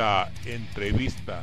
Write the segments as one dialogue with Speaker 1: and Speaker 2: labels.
Speaker 1: La entrevista.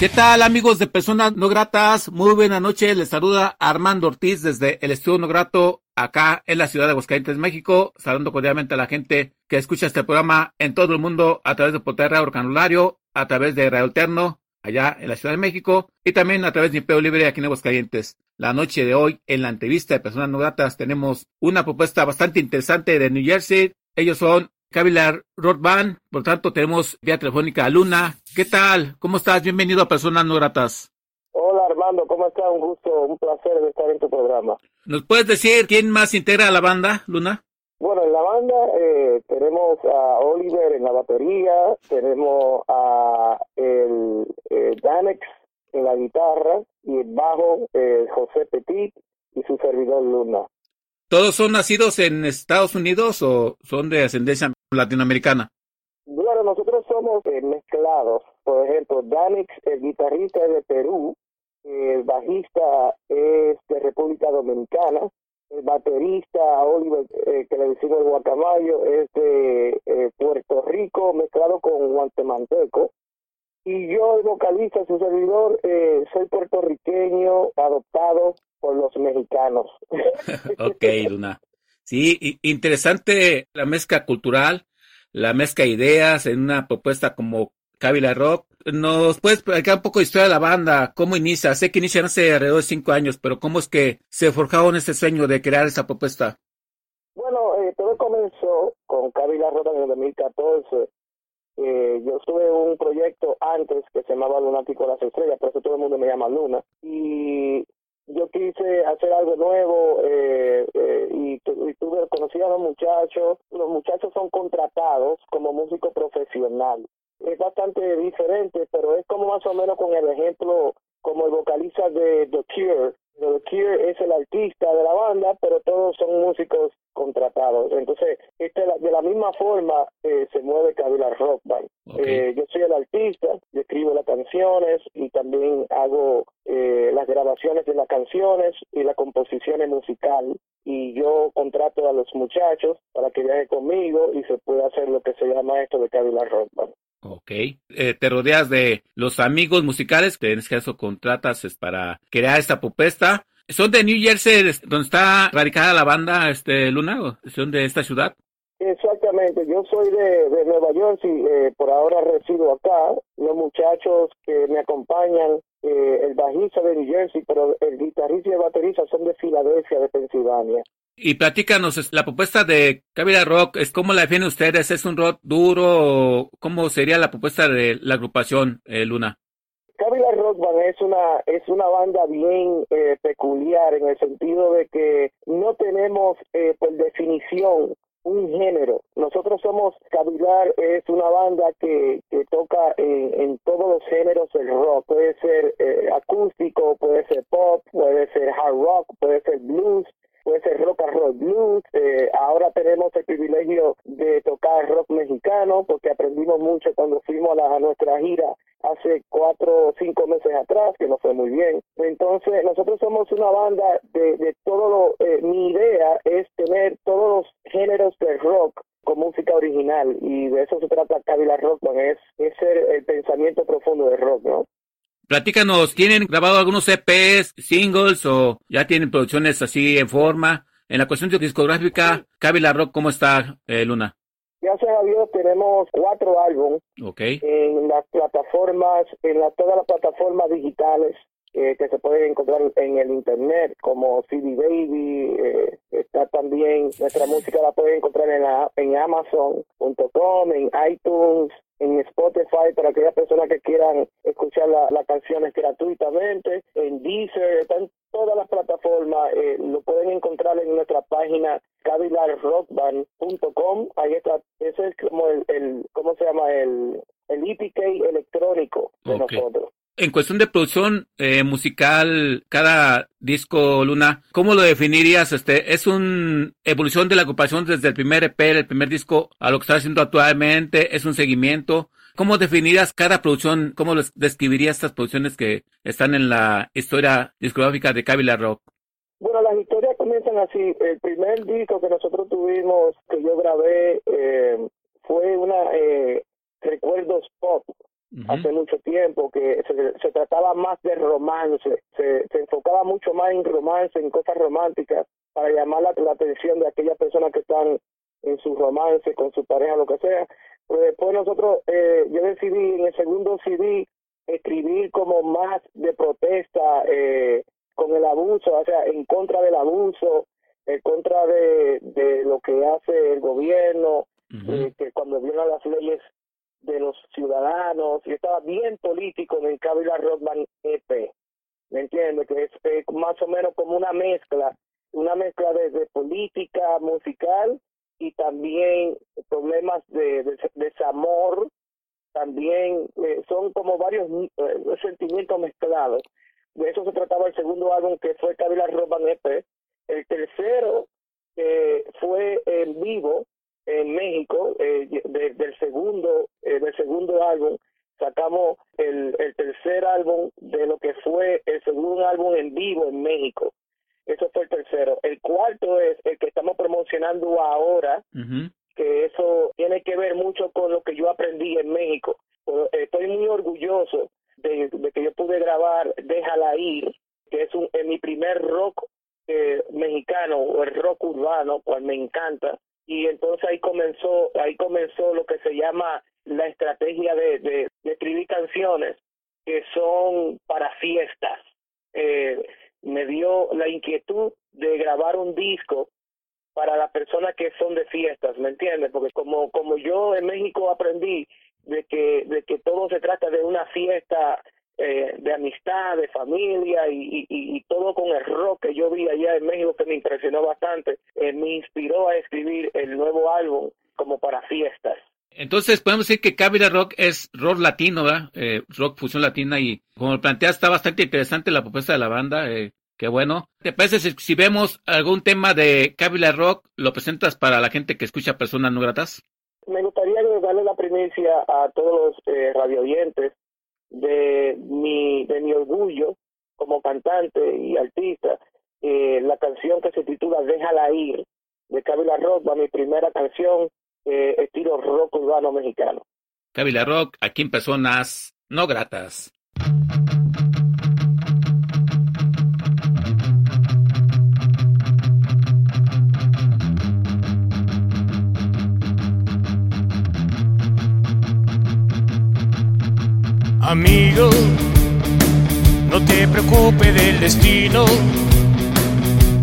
Speaker 2: ¿Qué tal amigos de Personas No Gratas? Muy buena noche, les saluda Armando Ortiz desde el Estudio No Grato acá en la ciudad de Aguascalientes, México, saludando cordialmente a la gente que escucha este programa en todo el mundo a través de Poterra Orcanulario, a través de Radio Alterno, allá en la Ciudad de México, y también a través de Impeo Libre aquí en Aguascalientes. La noche de hoy, en la entrevista de Personas No Gratas, tenemos una propuesta bastante interesante de New Jersey. Ellos son Cavilar Rock Band, por tanto tenemos vía telefónica a Luna. ¿Qué tal? ¿Cómo estás? Bienvenido a Personas No Gratas.
Speaker 3: Hola Armando, ¿cómo estás? Un gusto, un placer de estar en tu programa.
Speaker 2: ¿Nos puedes decir quién más integra la banda, Luna?
Speaker 3: Bueno, en la banda eh, tenemos a Oliver en la batería, tenemos a el eh, Danex en la guitarra y el bajo eh, José Petit y su servidor Luna.
Speaker 2: ¿Todos son nacidos en Estados Unidos o son de ascendencia latinoamericana?
Speaker 3: Bueno, nosotros somos eh, mezclados. Por ejemplo, Danex, el guitarrista es de Perú, el bajista es de República Dominicana, el baterista Oliver, eh, que le decimos el guacamayo, es de eh, Puerto Rico mezclado con guantemanteco. Y yo, el vocalista, su servidor, eh, soy puertorriqueño adoptado por los mexicanos.
Speaker 2: ok, Luna. Sí, interesante la mezcla cultural, la mezcla de ideas en una propuesta como Cávila Rock. ¿Nos puedes platicar un poco de historia de la banda? ¿Cómo inicia? Sé que inician hace alrededor de cinco años, pero ¿cómo es que se forjaron ese sueño de crear esa propuesta?
Speaker 3: Bueno, eh, todo comenzó con Kabila Roda en el 2014. Eh, yo tuve un proyecto antes que se llamaba Lunático de las Estrellas, por eso todo el mundo me llama Luna. Y yo quise hacer algo nuevo eh, eh, y, tu- y tuve, conocí a los muchachos. Los muchachos son contratados como músico profesional. Es bastante diferente, pero es como más o menos con el ejemplo como el vocalista de The Cure. The Cure es el artista de la banda, pero todos son músicos contratados. Entonces, este, de la misma forma eh, se mueve Kabila Rock Band. Eh, yo soy el artista, yo escribo las canciones y también hago eh, las grabaciones de las canciones y las composiciones musical y yo contrato a los muchachos para que viajen conmigo y se pueda hacer lo que se llama esto de Kabila Rock Band.
Speaker 2: Ok. Eh, te rodeas de los amigos musicales, que en este caso contratas es para crear esta propuesta. ¿Son de New Jersey, donde está radicada la banda, este Luna? ¿O ¿Son de esta ciudad?
Speaker 3: Exactamente, yo soy de, de Nueva York y eh, por ahora resido acá. Los muchachos que me acompañan, eh, el bajista de New Jersey, pero el guitarrista y el baterista son de Filadelfia, de Pensilvania.
Speaker 2: Y platícanos, la propuesta de Cabira Rock, es ¿cómo la definen ustedes? ¿Es un rock duro cómo sería la propuesta de la agrupación, eh, Luna?
Speaker 3: Kabila Rock Band es una es una banda bien eh, peculiar en el sentido de que no tenemos eh, por definición un género. Nosotros somos Cavilar es una banda que, que toca en, en todos los géneros del rock. Puede ser eh, acústico, puede ser pop, puede ser hard rock, puede ser blues, puede ser rock and roll blues. Eh, ahora tenemos el privilegio de tocar rock mexicano porque aprendimos mucho cuando fuimos a, la- a nuestra gira hace cuatro o cinco meses atrás, que nos fue muy bien. Entonces, nosotros somos una banda de, de todo lo, eh, mi idea es tener todos los géneros del rock con música original y de eso se trata Kabila Rock Band, es, es ser el pensamiento profundo del rock, ¿no?
Speaker 2: Platícanos, ¿tienen grabado algunos EPs, singles o ya tienen producciones así en forma? En la cuestión discográfica, Cabila Rock, ¿cómo está, eh, Luna?
Speaker 3: Gracias a Dios tenemos cuatro álbumes en las plataformas, en la- todas las plataformas digitales eh, que se pueden encontrar en el internet, como CD Baby, eh, está también, nuestra música la pueden encontrar en, la, en Amazon.com, en iTunes, en Spotify para aquellas personas que quieran escuchar las canciones gratuitamente, en Deezer, están todas las plataformas, eh, lo pueden encontrar en nuestra página cavilarrockband.com, ahí está, ese es como el, el ¿cómo se llama? El, el EPK electrónico de nosotros.
Speaker 2: En cuestión de producción eh, musical, cada disco, Luna, ¿cómo lo definirías? Este, ¿Es una evolución de la ocupación desde el primer EP, el primer disco, a lo que está haciendo actualmente? ¿Es un seguimiento? ¿Cómo definirías cada producción? ¿Cómo describirías estas producciones que están en la historia discográfica de Kabila Rock?
Speaker 3: Bueno, las comienzan así. El primer disco que nosotros tuvimos, que yo grabé, eh, fue una eh, Recuerdos Pop hace mucho tiempo, que se, trataba más de romance, se, enfocaba mucho más en romance, en cosas románticas, para llamar la, atención de aquellas personas que están en su romance, con su pareja, lo que sea. Pero después nosotros, eh, yo decidí en el segundo CD escribir como más de protesta eh, con el abuso, o sea, en contra del abuso, en contra de, de lo que hace el gobierno, eh, que cuando viola las leyes de los ciudadanos y estaba bien político en el Kabila Rockman EP. ¿Me entiendes? Que es más o menos como una mezcla, una mezcla de, política musical y también problemas de, desamor, también eh, son como varios eh, sentimientos mezclados. De eso se trataba el segundo álbum que fue Kabila Rockman EP. El tercero eh, fue en vivo, en México eh, del segundo eh, del segundo álbum. Sacamos el, el tercer álbum de lo que fue el segundo álbum en vivo en México. Eso fue el tercero. El cuarto es el que estamos promocionando ahora que eso tiene que ver mucho con lo que yo aprendí en México. Estoy muy orgulloso de, que yo pude grabar Déjala ir que es un mi primer rock eh, mexicano o el rock urbano cual me encanta y entonces ahí comenzó ahí comenzó lo que se llama la estrategia de, de, escribir canciones que son para fiestas eh, me dio la inquietud de grabar un disco para las personas que son de fiestas, ¿me entiendes? Porque como como yo en México aprendí de que de que todo se trata de una fiesta eh, de amistad, de familia y, y, todo con el rock que yo vi allá en México que me impresionó bastante, eh, me inspiró a escribir el nuevo álbum como para fiestas.
Speaker 2: Entonces podemos decir que Cabira Rock es rock latino, ¿verdad? Eh, rock fusión latina y como planteas está bastante interesante la propuesta de la banda. Eh, qué bueno. ¿Te parece si, vemos algún tema de Cabila Rock, lo presentas para la gente que escucha personas no gratas?
Speaker 3: Me gustaría darle la primicia a todos los eh, radioyentes de mi, de mi orgullo como cantante y artista, eh, la canción que se titula Déjala ir, de Kabila Rock, va mi primera canción, eh, estilo rock urbano mexicano.
Speaker 2: Kabila Rock, aquí en personas no gratas.
Speaker 4: Amigo, no te preocupes del destino.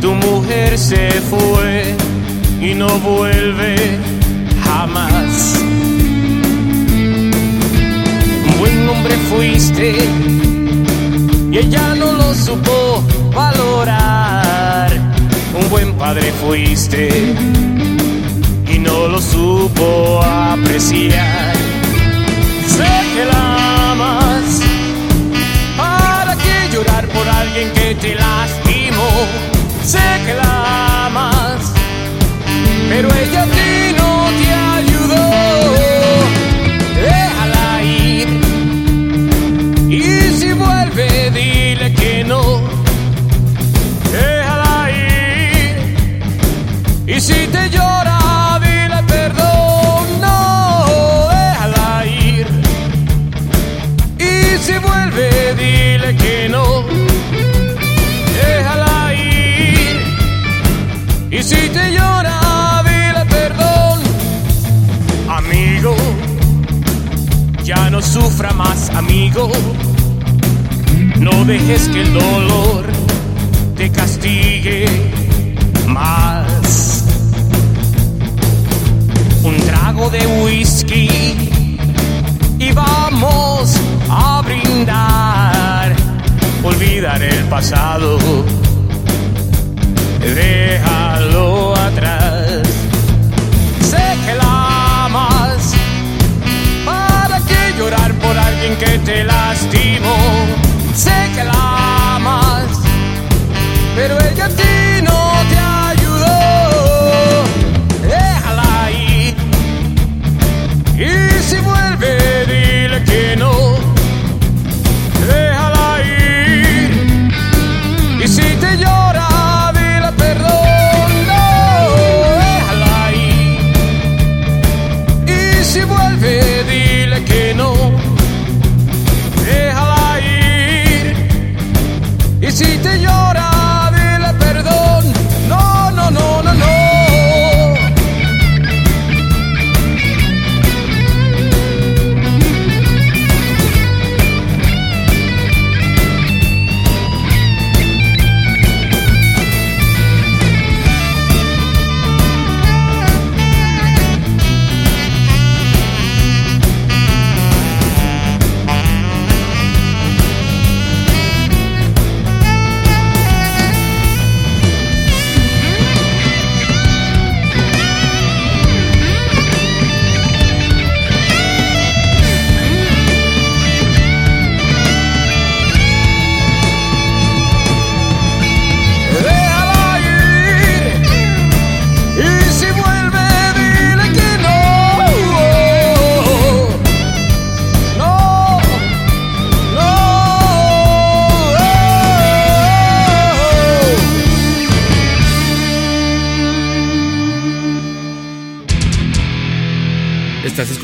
Speaker 4: Tu mujer se fue y no vuelve jamás. Un buen hombre fuiste y ella no lo supo valorar. Un buen padre fuiste y no lo supo apreciar. Sé que la te lastimó? Sé que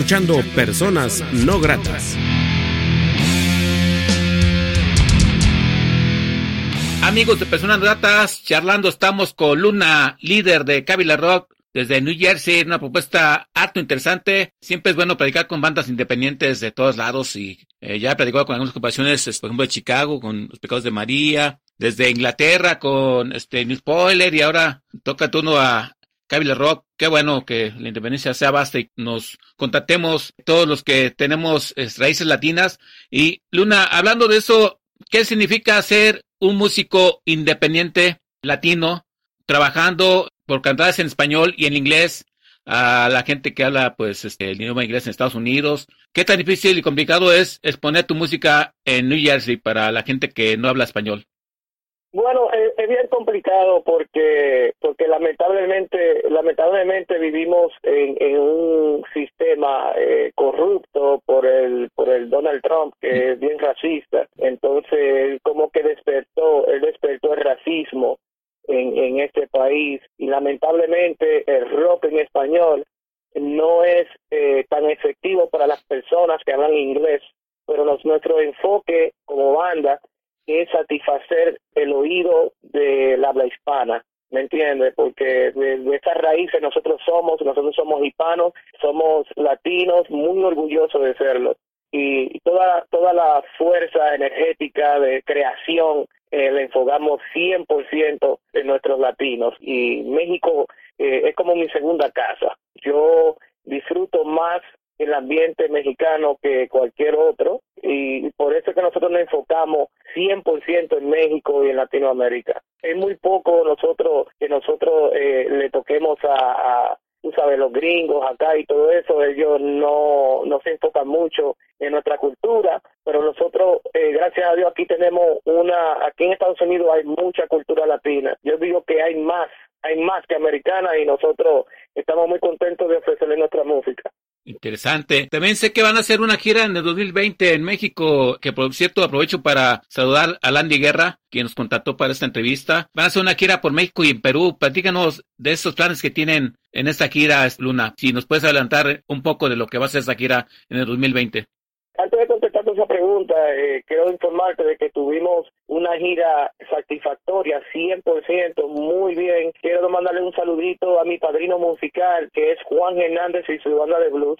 Speaker 5: escuchando Personas No Gratas.
Speaker 2: Amigos de Personas Gratas, charlando estamos con Luna, líder de Kabila Rock desde New Jersey, una propuesta harto interesante. Siempre es bueno predicar con bandas independientes de todos lados y eh, ya he predicado con algunas ocupaciones, por ejemplo, de Chicago, con Los Pecados de María, desde Inglaterra con este New Spoiler y ahora toca turno a Kabila Rock. Qué bueno que la independencia sea vasta y nos contactemos todos los que tenemos raíces latinas. Y Luna, hablando de eso, ¿qué significa ser un músico independiente latino trabajando por cantadas en español y en inglés a la gente que habla pues este, el idioma inglés en Estados Unidos? ¿Qué tan difícil y complicado es exponer tu música en New Jersey para la gente que no habla español?
Speaker 3: Bueno, es, es bien complicado porque porque lamentablemente lamentablemente vivimos en, en un sistema eh, corrupto por el por el Donald Trump que es bien racista. Entonces como que despertó él despertó el racismo en, en este país y lamentablemente el rock en español no es eh, tan efectivo para las personas que hablan inglés, pero nuestro enfoque como banda es satisfacer el oído del habla hispana, ¿me entiendes? Porque de, de estas raíces nosotros somos, nosotros somos hispanos, somos latinos, muy orgullosos de serlo. Y toda, toda la fuerza energética de creación eh, la enfocamos 100% en nuestros latinos. Y México eh, es como mi segunda casa. Yo disfruto más el ambiente mexicano que cualquier otro y por eso es que nosotros nos enfocamos 100% en México y en Latinoamérica. Es muy poco nosotros que nosotros eh, le toquemos a, a, tú sabes, los gringos acá y todo eso, ellos no, no se enfocan mucho en nuestra cultura, pero nosotros, eh, gracias a Dios, aquí tenemos una, aquí en Estados Unidos hay mucha cultura latina. Yo digo que hay más, hay más que americana y nosotros estamos muy contentos de ofrecerle nuestra música.
Speaker 2: Interesante. También sé que van a hacer una gira en el 2020 en México, que por cierto aprovecho para saludar a Landy Guerra, quien nos contactó para esta entrevista. Van a hacer una gira por México y en Perú. Platícanos de esos planes que tienen en esta gira, Luna. Si nos puedes adelantar un poco de lo que va a ser esa gira en el 2020.
Speaker 3: Antes de contestar esa pregunta, eh, quiero informarte de que tuvimos una gira satisfactoria, 100%, muy bien. Quiero mandarle un saludito a mi padrino musical, que es Juan Hernández y su banda de blues.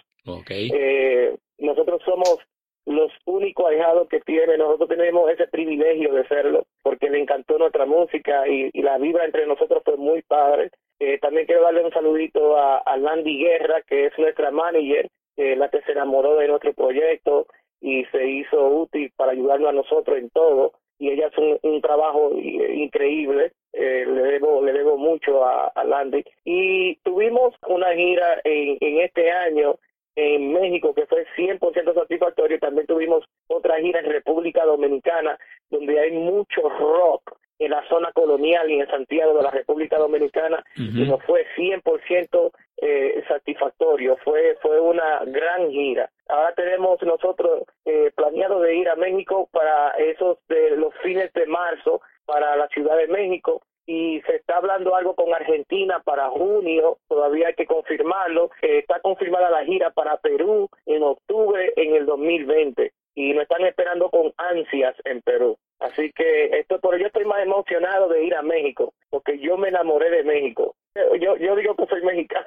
Speaker 3: Eh, nosotros somos los únicos ahijados que tiene, nosotros tenemos ese privilegio de serlo, porque le encantó nuestra música y, y la vibra entre nosotros fue muy padre. Eh, también quiero darle un saludito a, a Landy Guerra, que es nuestra manager, eh, la que se enamoró de nuestro proyecto y se hizo útil para ayudarnos a nosotros en todo. Y ella hace un, trabajo increíble. Eh, le debo le debo mucho a, a, Landy y tuvimos una gira en, en este año en México que fue 100% satisfactorio también tuvimos otra gira en República Dominicana donde hay mucho rock en la zona colonial y en Santiago de la República Dominicana y nos fue 100% eh, satisfactorio, fue fue una gran gira. Ahora tenemos nosotros eh, planeado de ir a México para esos de los fines de marzo para la Ciudad de México y se está hablando algo con Argentina para junio, todavía hay que confirmarlo. Eh, está confirmada la gira para Perú en octubre en el 2020 y nos están esperando con ansias en Perú. Así que esto, por yo estoy más emocionado de ir a México, porque yo me enamoré de México. Yo, yo digo que soy mexicano.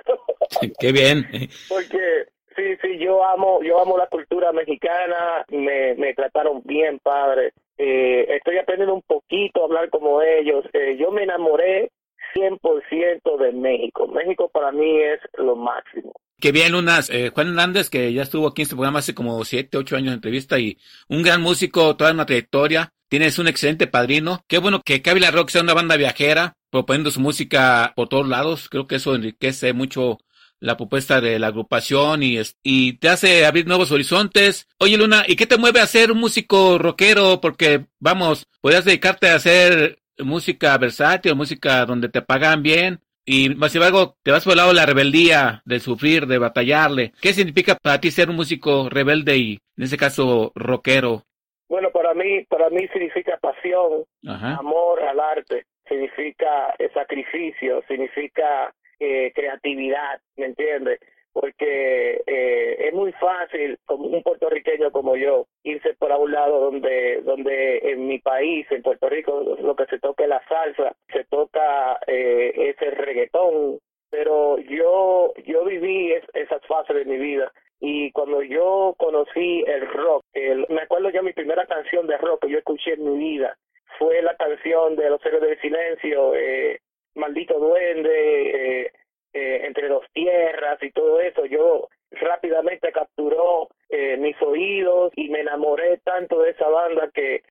Speaker 2: Qué bien.
Speaker 3: porque sí, sí, yo amo, yo amo la cultura mexicana, me, me trataron bien, padre. Eh, estoy aprendiendo un poquito a hablar como ellos. Eh, yo me enamoré 100% de México. México para mí es lo máximo.
Speaker 2: Qué bien, Lunas. Eh, Juan Hernández, que ya estuvo aquí en este programa hace como 7, 8 años de entrevista y un gran músico, toda una trayectoria. Tienes un excelente padrino. Qué bueno que Kabila Rock sea una banda viajera, proponiendo su música por todos lados. Creo que eso enriquece mucho la propuesta de la agrupación y, y te hace abrir nuevos horizontes. Oye, Luna, ¿y qué te mueve a ser un músico rockero? Porque, vamos, podrías dedicarte a hacer música versátil, música donde te pagan bien. Y más embargo, te vas por el lado de la rebeldía, de sufrir, de batallarle. ¿Qué significa para ti ser un músico rebelde y, en ese caso, rockero?
Speaker 3: Bueno, para mí, para mí significa pasión, amor al arte, significa sacrificio, significa eh, creatividad, ¿me entiendes? Porque eh, es muy fácil, como un puertorriqueño como yo, irse por a un lado donde, donde en mi país, en Puerto Rico, lo que se toca es la salsa, se toca eh, ese reggaetón, pero yo, yo viví esas fases de mi vida. Y cuando yo conocí el rock, me acuerdo yo mi primera canción de rock que yo escuché en mi vida fue la canción de Los Héroes del Silencio, eh, maldito duende, eh, eh, entre dos tierras y todo eso, yo rápidamente capturó eh, mis oídos y me enamoré tanto de esa banda que,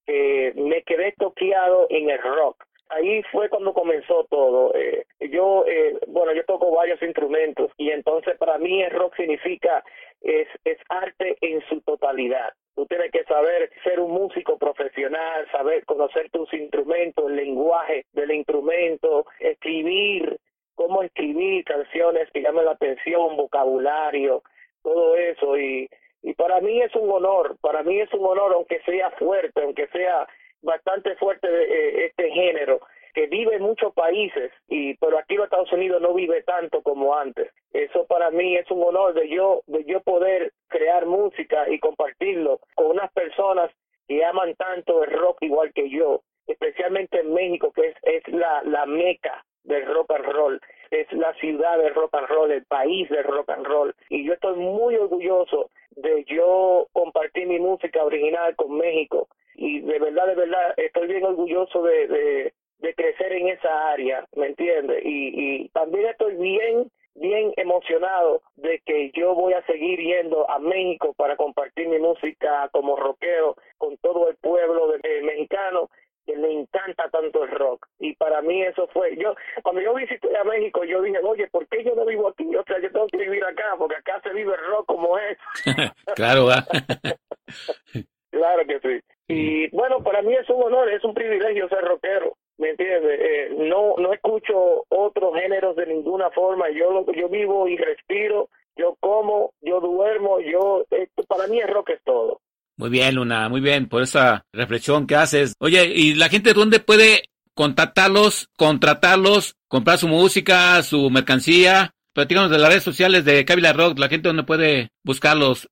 Speaker 3: me quedé toqueado en el rock. Ahí fue cuando comenzó todo. Eh, yo, bueno, yo toco varios instrumentos y entonces para mí el rock significa es, es arte en su totalidad. Tú tienes que saber ser un músico profesional, saber conocer tus instrumentos, el lenguaje del instrumento, escribir, cómo escribir canciones que llamen la atención, vocabulario, todo eso. Y, para mí es un honor, para mí es un honor, aunque sea fuerte, aunque sea bastante fuerte eh, este género, que vive en muchos países, y pero aquí en Estados Unidos no vive tanto como antes. Eso para mí es un honor de yo, de yo poder crear música y compartirlo con unas personas que aman tanto el rock igual que yo, especialmente en México, que es, es la, la meca del rock and roll, es la ciudad del rock and roll, el país del rock and roll. Y yo estoy muy orgulloso de yo compartir mi música original con México. Y de verdad, de verdad, estoy bien orgulloso de, de, de crecer en esa área, ¿me entiendes? Y, y también estoy bien, bien emocionado de que yo voy a seguir yendo a México para compartir mi música como rockero con todo el pueblo de, mexicano que le encanta tanto el rock. Y para mí eso fue, yo, cuando yo visité a México, yo dije, oye, ¿por qué yo no vivo aquí? O sea, yo tengo que vivir acá, porque acá se vive el rock como es.
Speaker 2: claro,
Speaker 3: claro que sí. Y bueno, para mí es un honor, es un privilegio ser rockero. ¿me entiendes? Eh, no no escucho otros géneros de ninguna forma. Yo yo vivo y respiro, yo como, yo duermo, yo esto para mí el rock es todo.
Speaker 2: Muy bien, Luna, muy bien por esa reflexión que haces. Oye, ¿y la gente dónde puede contactarlos, contratarlos, comprar su música, su mercancía? Platícanos de las redes sociales de Kabila Rock, la gente dónde puede buscarlos.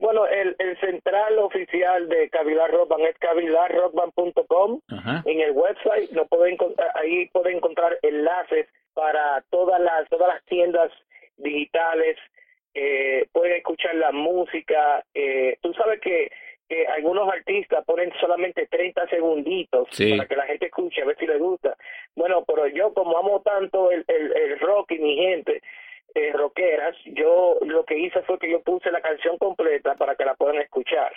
Speaker 3: Bueno, el, el central oficial de Cavilar Rockband es cavilarrockband.com. En el website no pueden ahí pueden encontrar enlaces para todas las todas las tiendas digitales. Eh, pueden escuchar la música. Eh, tú sabes que, que algunos artistas ponen solamente 30 segunditos para que la gente escuche, a ver si les gusta. Bueno, pero yo como amo tanto el, el, el rock y mi gente, eh, rockeras, yo lo que hice fue que yo puse la canción completa para que la puedan escuchar.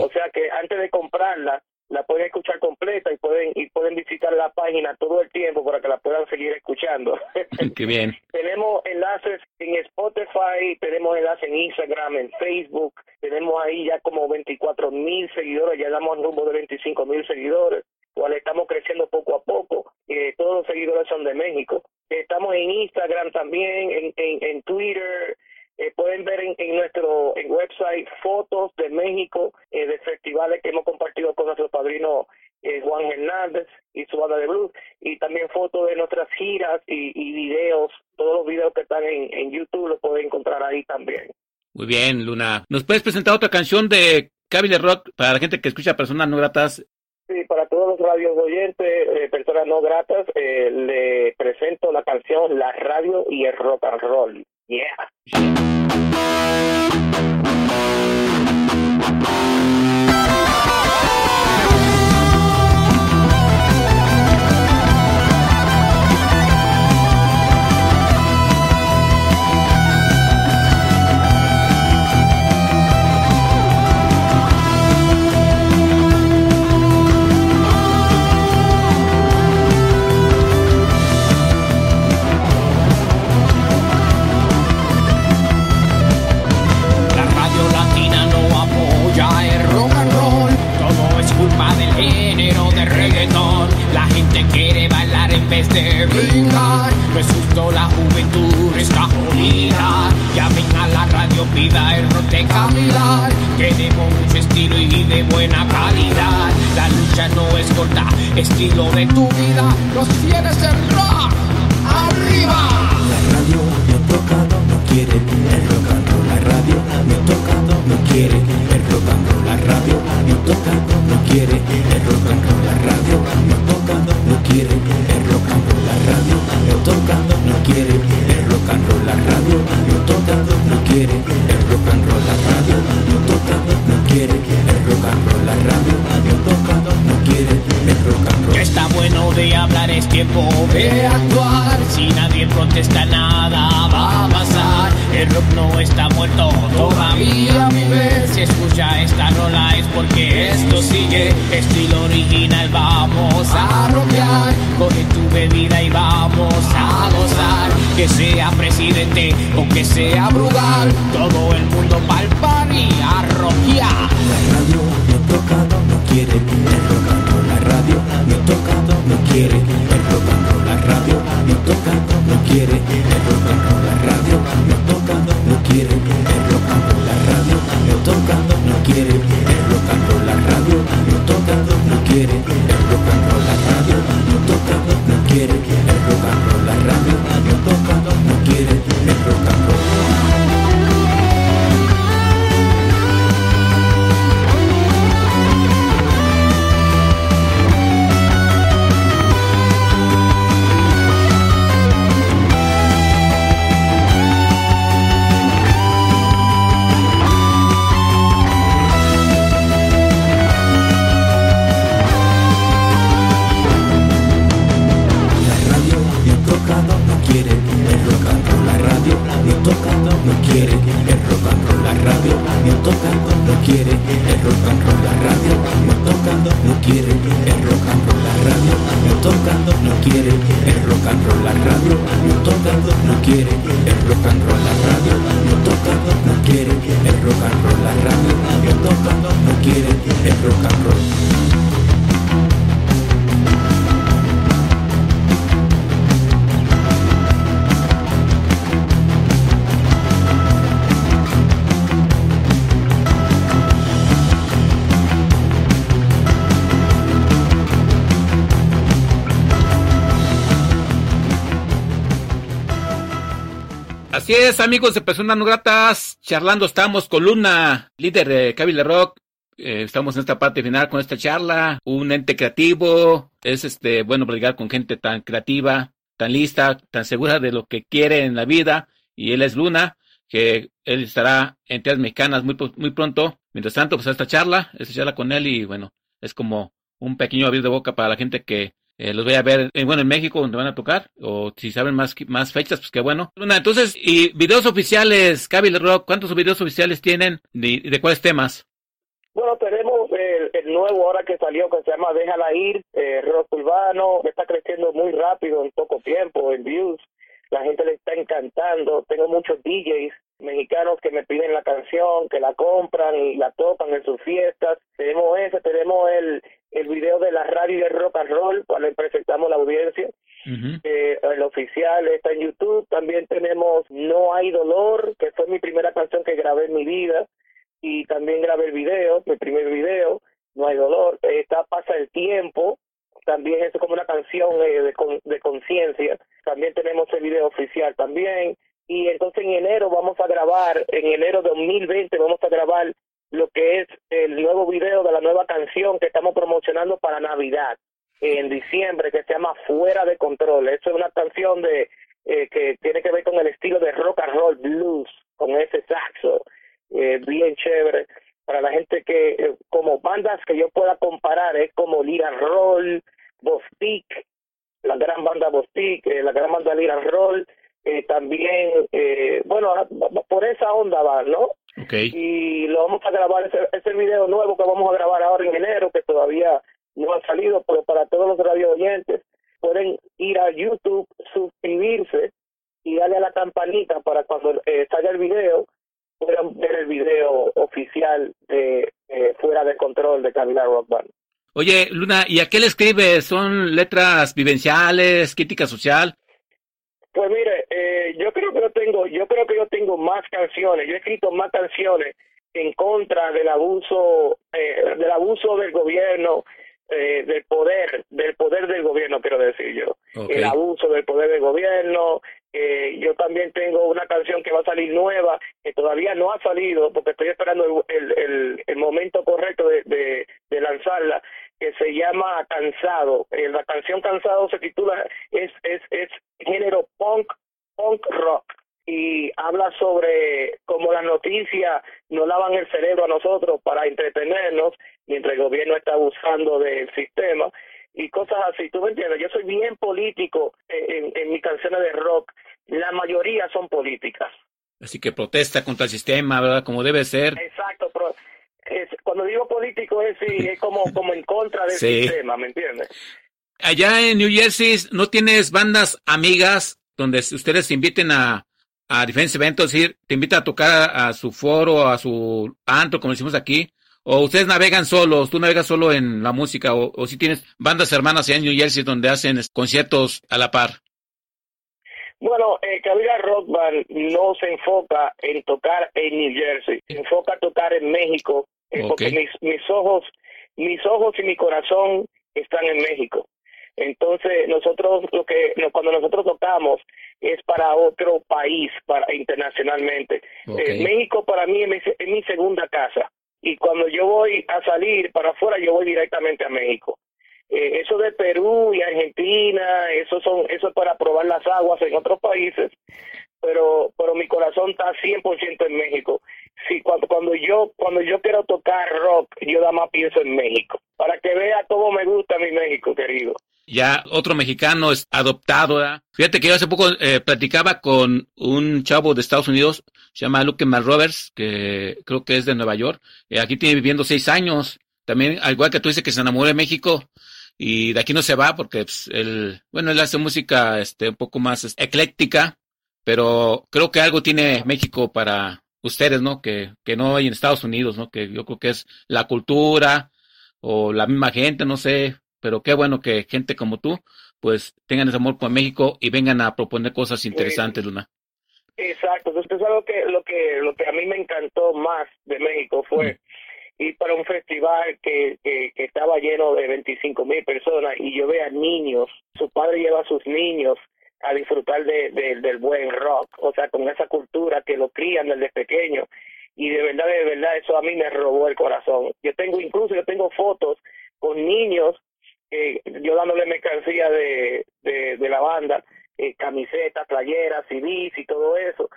Speaker 3: O sea que antes de comprarla, la pueden escuchar completa y pueden y pueden visitar la página todo el tiempo para que la puedan seguir escuchando.
Speaker 2: Qué bien.
Speaker 3: tenemos enlaces en Spotify, tenemos enlaces en Instagram, en Facebook, tenemos ahí ya como 24 mil seguidores, ya damos rumbo de 25 mil seguidores, cual estamos creciendo poco a poco. Eh, todos los seguidores son de México. Estamos en Instagram también, en, en, en Twitter, eh, pueden ver en, en, nuestro en website fotos de México, eh, de festivales que hemos compartido con nuestro padrino eh, Juan Hernández y su banda de blues, y también fotos de nuestras giras y, y videos, todos los videos que están en, en YouTube los pueden encontrar ahí también.
Speaker 2: Muy bien, Luna. ¿Nos puedes presentar otra canción de Cable Rock para la gente que escucha personas no gratas?
Speaker 3: Sí, para todos los radios oyentes, eh, personas no gratas, eh, le presento la canción La Radio y el Rock and Roll. Yeah.
Speaker 6: Vez de brincar. No la juventud está jodida. Llamen a la radio, pida el rock de calidad. Queremos mucho estilo y de buena calidad. La lucha no es corta, estilo de tu vida. Los tienes el rock. ¡Arriba!
Speaker 7: La radio no tocando, no quiere el rock and roll. La radio no tocando, no quiere el rock and roll. La radio no tocando, no quiere el rock and roll. La radio no no quiere el rock and roll. La radio no tocando, no quiere el rock and roll. La radio no tocando, no quiere el rock and roll. La radio no tocando, no quiere el rock and roll. La radio no tocando, no quiere
Speaker 6: bueno de hablar, es tiempo de actuar. Si nadie protesta, nada va a pasar. El rock no está muerto, todavía vive. Si escucha esta rola es porque esto sigue. Estilo original, vamos a rockear. Coge tu bebida y vamos a gozar. Que sea presidente o que sea Brugal, todo el mundo pa'l party a rockear.
Speaker 7: La radio no tocando, no quiere el radio no tocando, no quiere el rock and roll. La radio no tocando, no quiere el rock and roll. La radio no tocando, no quiere el rock and roll. La radio no tocando, no quiere el rock and roll. La radio no tocando, no quiere el rock and roll. La radio no tocando, no quiere
Speaker 2: Así es, amigos de Personas No Gratas, charlando estamos con Luna, líder de Cable Rock. Eh, estamos en esta parte final con esta charla. Un ente creativo, es este bueno platicar con gente tan creativa, tan lista, tan segura de lo que quiere en la vida. Y él es Luna, que él estará en tierras mexicanas muy, muy pronto. Mientras tanto, pues esta charla, esta charla con él y bueno, es como un pequeño abrir de boca para la gente que eh, los voy a ver, eh, bueno, en México donde van a tocar, o si saben más, más fechas, pues qué bueno. Luna, entonces, y videos oficiales, Cable Rock, ¿cuántos videos oficiales tienen? ¿De, de cuáles temas?
Speaker 3: Bueno, tenemos el, el, nuevo ahora que salió que se llama Déjala Ir, eh, rock urbano, está creciendo muy rápido en poco tiempo en views. La gente le está encantando. Tengo muchos DJs mexicanos que me piden la canción, que la compran y la tocan en sus fiestas. Tenemos ese, tenemos el, el video de la radio de rock and roll, cuando presentamos la audiencia. eh, oficial está en YouTube. También tenemos No hay dolor, que fue mi primera canción que grabé en mi vida. Y también grabé el video, mi primer video, No hay dolor. Está Pasa el tiempo, también es como una canción eh, de, de conciencia. También tenemos el video oficial también y entonces en enero vamos a grabar, en enero de 2020 vamos a grabar lo que es el nuevo video de la nueva canción que estamos promocionando para Navidad en diciembre que se llama Fuera de Control. Eso es una canción de eh, que tiene que ver con el estilo de rock and roll blues con ese saxo eh, bien chévere para la gente que eh, como bandas que yo pueda comparar es como Lira Roll, Bostik, la gran banda Bostik, eh, la gran banda Lira Roll eh, también, eh, bueno, por esa onda va, ¿no?
Speaker 2: Okay.
Speaker 3: Y lo vamos a grabar, ese, ese video nuevo que vamos a grabar ahora en enero, que todavía no ha salido, pero para todos los radio oyentes, pueden ir a YouTube, suscribirse y darle a la campanita para el video, puedan ver el video oficial de eh, Fuera de Control de Camila Rock Band.
Speaker 2: Oye, Luna, ¿y a qué le escribe? ¿Son letras vivenciales, crítica social?
Speaker 3: Pues mire, eh, yo creo que yo tengo, yo creo que yo tengo más canciones. Yo he escrito más canciones en contra del abuso, eh, del abuso del gobierno, eh, del poder, del poder del gobierno, quiero decir yo.
Speaker 2: Okay.
Speaker 3: El abuso del poder del gobierno. Eh, yo también tengo una canción que va a salir nueva, que todavía no ha salido, porque estoy esperando el, el, el momento correcto de, lanzarla, que se llama Cansado. Eh, la canción Cansado se titula, es, es, es género punk, punk rock y habla sobre cómo las noticias nos lavan el cerebro a nosotros para entretenernos mientras el gobierno está abusando del sistema y cosas así. ¿Tú me entiendes? Yo soy bien político en, en mis canciones de rock. La mayoría son políticas.
Speaker 2: Así que protesta contra el sistema, ¿verdad? Como debe ser.
Speaker 3: Exacto, pero es, cuando digo político es, como, como en contra del
Speaker 2: Sí.
Speaker 3: sistema, ¿me entiendes?
Speaker 2: Allá en New Jersey, ¿no tienes bandas amigas donde ustedes se inviten a, a diferentes eventos? Es decir, te invitan a tocar a, a su foro, a su antro, como decimos aquí. ¿O ustedes navegan solos? ¿Tú navegas solo en la música? ¿O, o si tienes bandas hermanas en New Jersey donde hacen conciertos a la par?
Speaker 3: Bueno, eh, Cabila Rock Band no se enfoca en tocar en New Jersey, se enfoca a tocar en México, eh, porque mis, mis ojos, mis ojos y mi corazón están en México. Entonces, nosotros lo que cuando nosotros tocamos es para otro país, para internacionalmente. Eh, México para mí es mi, es mi segunda casa y cuando yo voy a salir para afuera yo voy directamente a México. Eh, eso de Perú y Argentina, eso son eso es para probar las aguas en otros países, pero pero mi corazón está 100% en México. Sí, cuando cuando yo cuando yo quiero tocar rock, yo nada más pienso en México, para que vea cómo me gusta mi México, querido.
Speaker 2: Ya otro mexicano es adoptado. ¿verdad? Fíjate que yo hace poco eh, platicaba con un chavo de Estados Unidos, se llama Luke Mal Roberts, que creo que es de Nueva York. Eh, aquí tiene viviendo seis años. También, al igual que tú dices que se enamoró de México y de aquí no se va porque pues, él, bueno, él hace música este, un poco más este, ecléctica, pero creo que algo tiene México para ustedes, ¿no? Que, que no hay en Estados Unidos, ¿no? Que yo creo que es la cultura o la misma gente, no sé, pero qué bueno que gente como tú, pues tengan ese amor por México y vengan a proponer cosas interesantes, Luna.
Speaker 3: Exacto, entonces algo que lo que lo que a mí me encantó más de México fue ir para un festival que, que, que estaba lleno de 25 mil personas y yo veía niños, su padre lleva a sus niños a disfrutar de, de- del buen rock, o sea, con esa cultura que lo crían desde pequeño y de verdad, de verdad, eso a mí me robó el corazón. Yo tengo, incluso yo tengo fotos con niños, eh, yo dándole mercancía de, de, la banda, eh, camisetas, playeras, CDs y todo eso,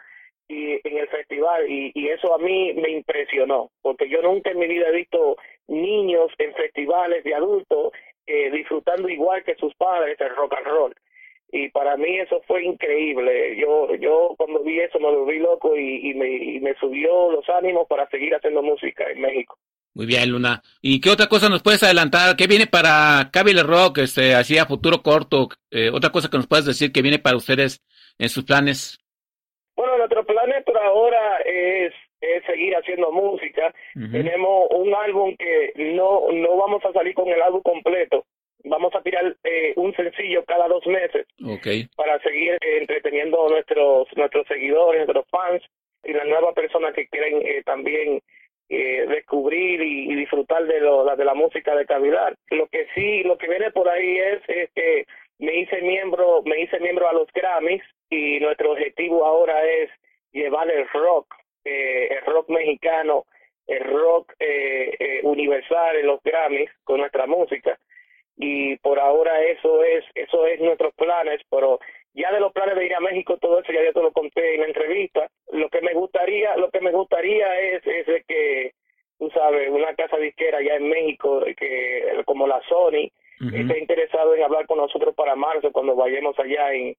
Speaker 3: y en el festival, y, y eso a mí me impresionó, porque yo nunca en mi vida he visto niños en festivales de adultos eh, disfrutando igual que sus padres el rock and roll. Y para mí eso fue increíble. Yo yo cuando vi eso me volví loco y, y me, y me subió los ánimos para seguir haciendo música en México.
Speaker 2: Muy bien, Luna. ¿Y qué otra cosa nos puedes adelantar? ¿Qué viene para Cable Rock, este, así a futuro corto? Eh, otra cosa que nos puedes decir que viene para ustedes en sus planes.
Speaker 3: Bueno, nuestro planes por ahora es, es seguir haciendo música. Tenemos un álbum que no, no vamos a salir con el álbum completo. Vamos a tirar eh, un sencillo cada dos meses
Speaker 2: okay.
Speaker 3: para seguir eh, entreteniendo a nuestros, nuestros seguidores, nuestros fans y las nuevas personas que quieren eh, también eh, descubrir y, disfrutar de, lo, de la música de Cavilar. Lo que sí, lo que viene por ahí es, que me hice miembro, me hice miembro a los Grammys y nuestro objetivo ahora es llevar el rock, eh, el rock mexicano, el rock eh, eh, universal en los Grammys con nuestra música y por ahora eso es eso es nuestros planes, pero ya de los planes de ir a México todo eso ya yo te lo conté en la entrevista. Lo que me gustaría lo que me gustaría es, es de que tú sabes una casa disquera ya en México que como la Sony esté interesado en hablar con nosotros para marzo cuando vayamos allá en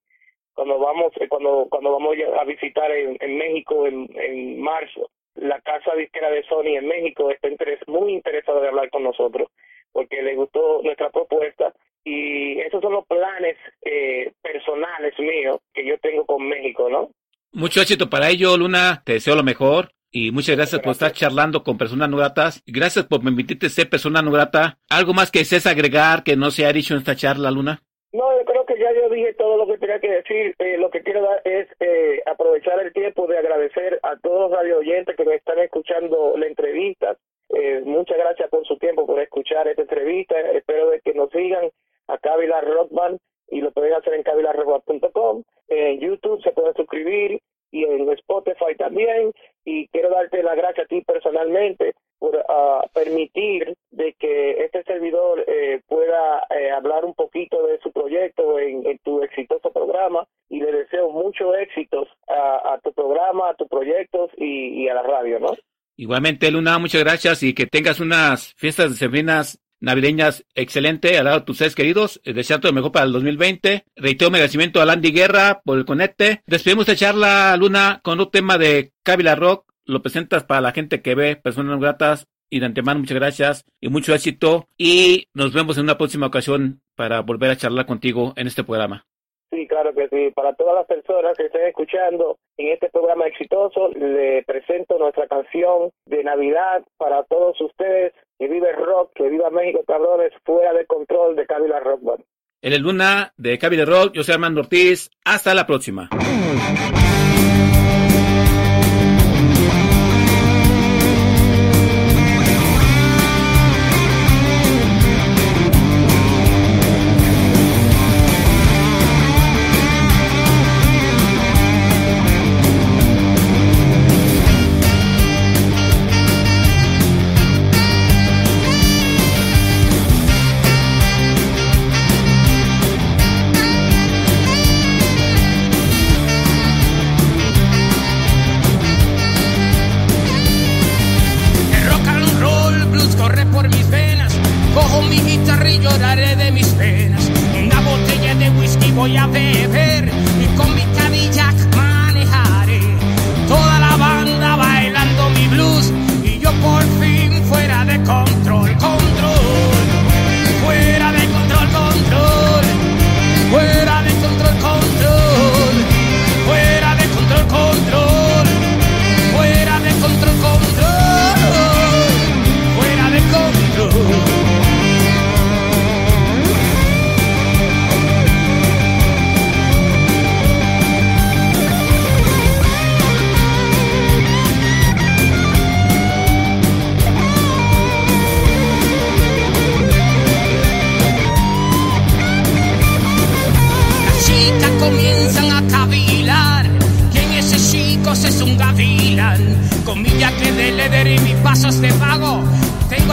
Speaker 3: cuando vamos eh, cuando cuando vamos a visitar en, en México en, en marzo. La casa disquera de Sony en México está interes, muy interesado en hablar con nosotros porque le gustó nuestra propuesta y esos son los planes eh, personales míos que yo tengo con México, ¿no?
Speaker 2: Mucho éxito para ello, Luna. Te deseo lo mejor. Y muchas gracias, por estar charlando con personas no gratas. Gracias por permitirte ser persona no grata. ¿Algo más que desees agregar que no se ha dicho en esta charla, Luna?
Speaker 3: No, yo creo que ya yo dije todo lo que tenía que decir. Eh, lo que quiero dar es eh, aprovechar el tiempo de agradecer a todos los radio oyentes que me están escuchando la entrevista. Eh, muchas gracias por su tiempo, por escuchar esta entrevista. Espero de que nos sigan a Kabila Rockman y lo pueden hacer en cavilarrockman.com. En YouTube se pueden suscribir y en Spotify también. Y quiero darte las gracias a ti personalmente por uh, permitir de que este servidor eh, pueda eh, hablar un poquito de su proyecto en, tu exitoso programa y le deseo mucho éxitos a, a tu programa, a tus proyectos y, a la radio, ¿no?
Speaker 2: Igualmente, Luna, muchas gracias y que tengas unas fiestas de sembrinas navideñas excelente al lado de tus seres queridos. Eh, desearte lo mejor para el 2020. Reitero mi agradecimiento a Landy Guerra por el conecte. Despedimos esta charla, Luna, con un tema de Kabila Rock. Lo presentas para la gente que ve, personas gratas. Y de antemano, muchas gracias y mucho éxito. Y nos vemos en una próxima ocasión para volver a charlar contigo en este programa.
Speaker 3: Sí, claro que sí. Para todas las personas que estén escuchando en este programa exitoso, le presento nuestra canción de Navidad para todos ustedes. Que vive el rock, que viva México, cabrones, fuera de control de Kabila Rock.
Speaker 2: En el Luna de Kabila Rock, yo soy Armando Ortiz. Hasta la próxima.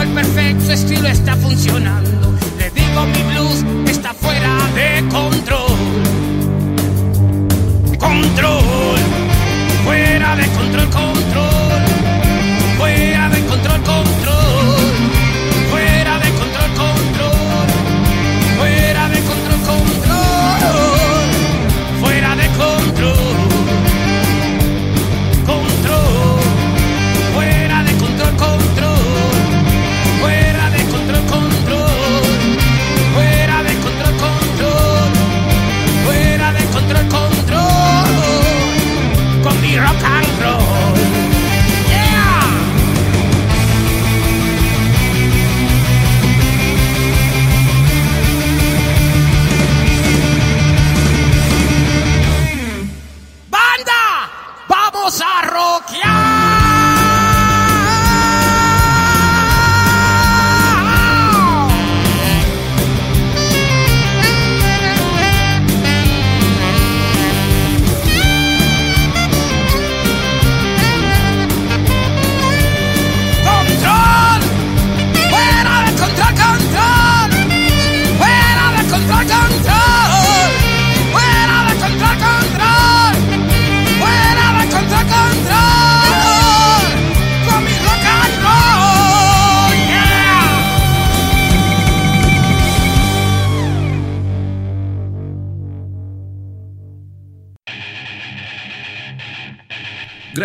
Speaker 4: El perfecto estilo está funcionando. Le digo mi blues está fuera de control. Control, fuera de control, control.